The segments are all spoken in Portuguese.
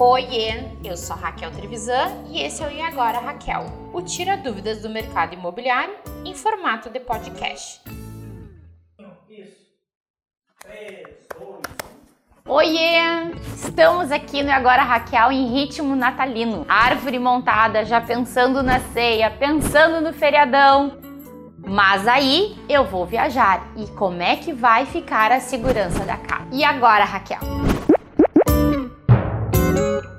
Oiê, eu sou Raquel Trevisan e esse é o E Agora Raquel, o Tira Dúvidas do Mercado Imobiliário em formato de podcast. Isso. 3, 2, Oiê! Estamos aqui no Agora Raquel em ritmo natalino. Árvore montada, já pensando na ceia, pensando no feriadão. Mas aí eu vou viajar e como é que vai ficar a segurança da casa? E agora, Raquel? Para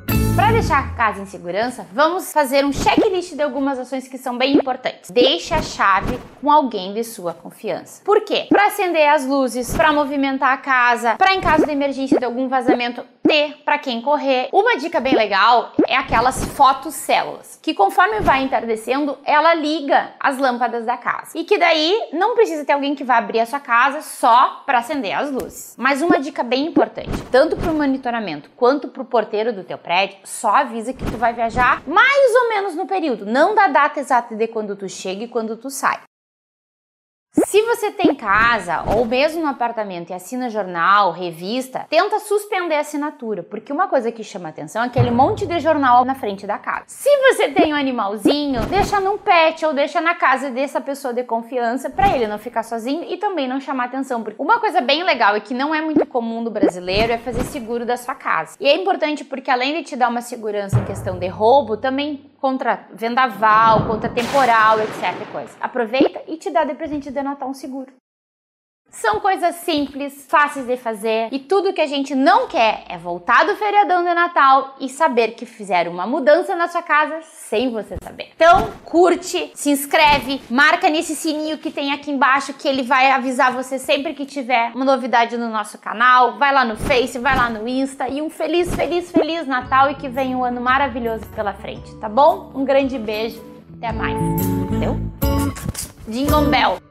deixar a casa em segurança, vamos fazer um checklist de algumas ações que são bem importantes. Deixe a chave com alguém de sua confiança. Por quê? Para acender as luzes, para movimentar a casa, para em caso de emergência de algum vazamento ter para quem correr. Uma dica bem legal é aquelas fotocélulas, que conforme vai entardecendo, ela liga as lâmpadas da casa. E que daí não precisa ter alguém que vá abrir a sua casa só para acender as luzes. Mas uma dica bem importante, tanto para o monitoramento quanto para o porteiro do teu prédio, só avisa que tu vai viajar mais ou menos no período, não da data exata de quando tu chega e quando tu sai. Se você tem casa ou mesmo no apartamento e assina jornal, revista, tenta suspender a assinatura, porque uma coisa que chama atenção é aquele monte de jornal na frente da casa. Se você tem um animalzinho, deixa num pet ou deixa na casa dessa pessoa de confiança para ele não ficar sozinho e também não chamar atenção. Porque uma coisa bem legal e que não é muito comum no brasileiro é fazer seguro da sua casa. E é importante porque além de te dar uma segurança em questão de roubo, também contra vendaval, contra temporal, etc. Coisa. Aproveita e te dá de presente de Natal um seguro. São coisas simples, fáceis de fazer e tudo que a gente não quer é voltar do feriadão de Natal e saber que fizeram uma mudança na sua casa sem você saber. Então, curte, se inscreve, marca nesse sininho que tem aqui embaixo que ele vai avisar você sempre que tiver uma novidade no nosso canal. Vai lá no Face, vai lá no Insta e um feliz, feliz, feliz Natal e que venha um ano maravilhoso pela frente, tá bom? Um grande beijo, até mais. Deu? Jingle Bell.